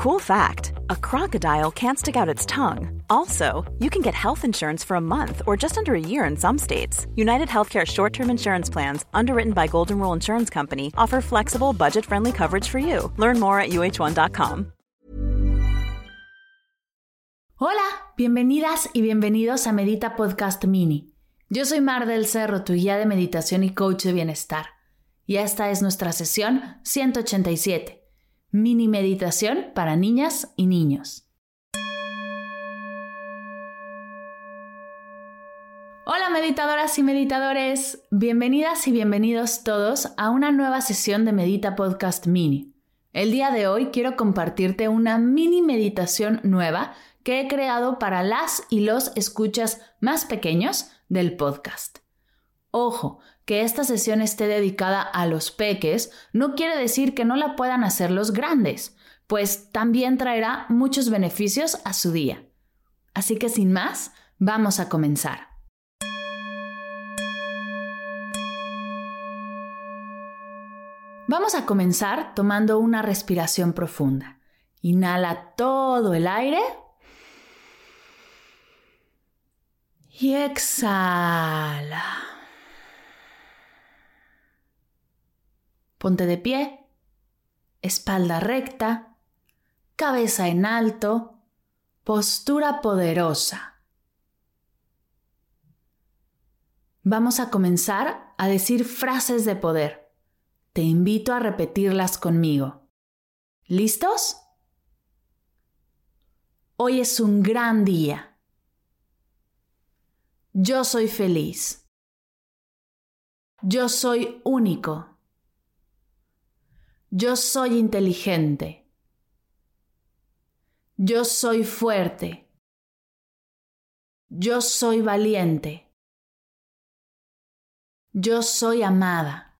Cool fact a crocodile can't stick out its tongue. Also, you can get health insurance for a month or just under a year in some states. United Healthcare short term insurance plans, underwritten by Golden Rule Insurance Company, offer flexible, budget friendly coverage for you. Learn more at uh1.com. Hola, bienvenidas y bienvenidos a Medita Podcast Mini. Yo soy Mar del Cerro, tu guía de meditación y coach de bienestar. Y esta es nuestra sesión 187 Mini meditación para niñas y niños. Hola meditadoras y meditadores, bienvenidas y bienvenidos todos a una nueva sesión de Medita Podcast Mini. El día de hoy quiero compartirte una mini meditación nueva que he creado para las y los escuchas más pequeños del podcast. Ojo, que esta sesión esté dedicada a los peques no quiere decir que no la puedan hacer los grandes, pues también traerá muchos beneficios a su día. Así que sin más, vamos a comenzar. Vamos a comenzar tomando una respiración profunda. Inhala todo el aire y exhala. Ponte de pie, espalda recta, cabeza en alto, postura poderosa. Vamos a comenzar a decir frases de poder. Te invito a repetirlas conmigo. ¿Listos? Hoy es un gran día. Yo soy feliz. Yo soy único. Yo soy inteligente. Yo soy fuerte. Yo soy valiente. Yo soy amada.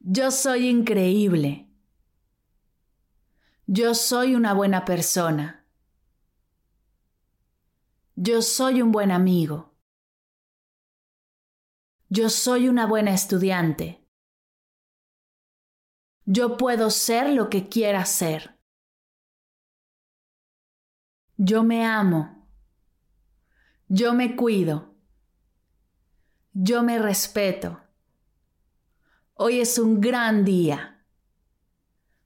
Yo soy increíble. Yo soy una buena persona. Yo soy un buen amigo. Yo soy una buena estudiante. Yo puedo ser lo que quiera ser. Yo me amo. Yo me cuido. Yo me respeto. Hoy es un gran día.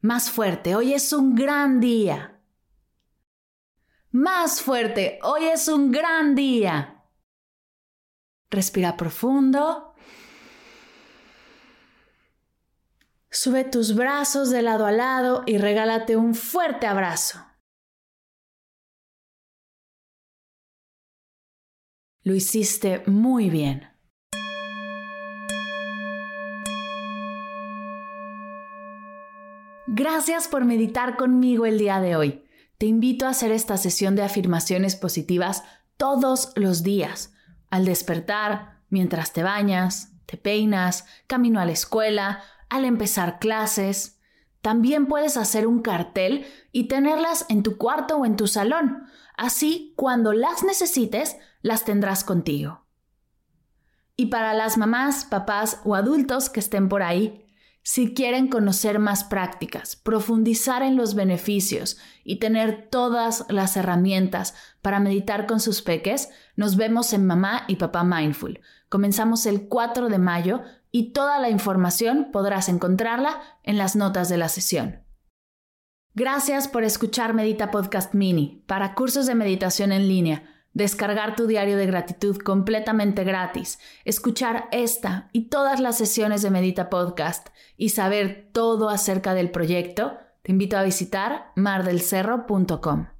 Más fuerte, hoy es un gran día. Más fuerte, hoy es un gran día. Respira profundo. Sube tus brazos de lado a lado y regálate un fuerte abrazo. Lo hiciste muy bien. Gracias por meditar conmigo el día de hoy. Te invito a hacer esta sesión de afirmaciones positivas todos los días, al despertar, mientras te bañas, te peinas, camino a la escuela, al empezar clases. También puedes hacer un cartel y tenerlas en tu cuarto o en tu salón. Así, cuando las necesites, las tendrás contigo. Y para las mamás, papás o adultos que estén por ahí, si quieren conocer más prácticas, profundizar en los beneficios y tener todas las herramientas para meditar con sus peques, nos vemos en Mamá y Papá Mindful. Comenzamos el 4 de mayo y toda la información podrás encontrarla en las notas de la sesión. Gracias por escuchar Medita Podcast Mini para cursos de meditación en línea, descargar tu diario de gratitud completamente gratis, escuchar esta y todas las sesiones de Medita Podcast y saber todo acerca del proyecto. Te invito a visitar mardelcerro.com.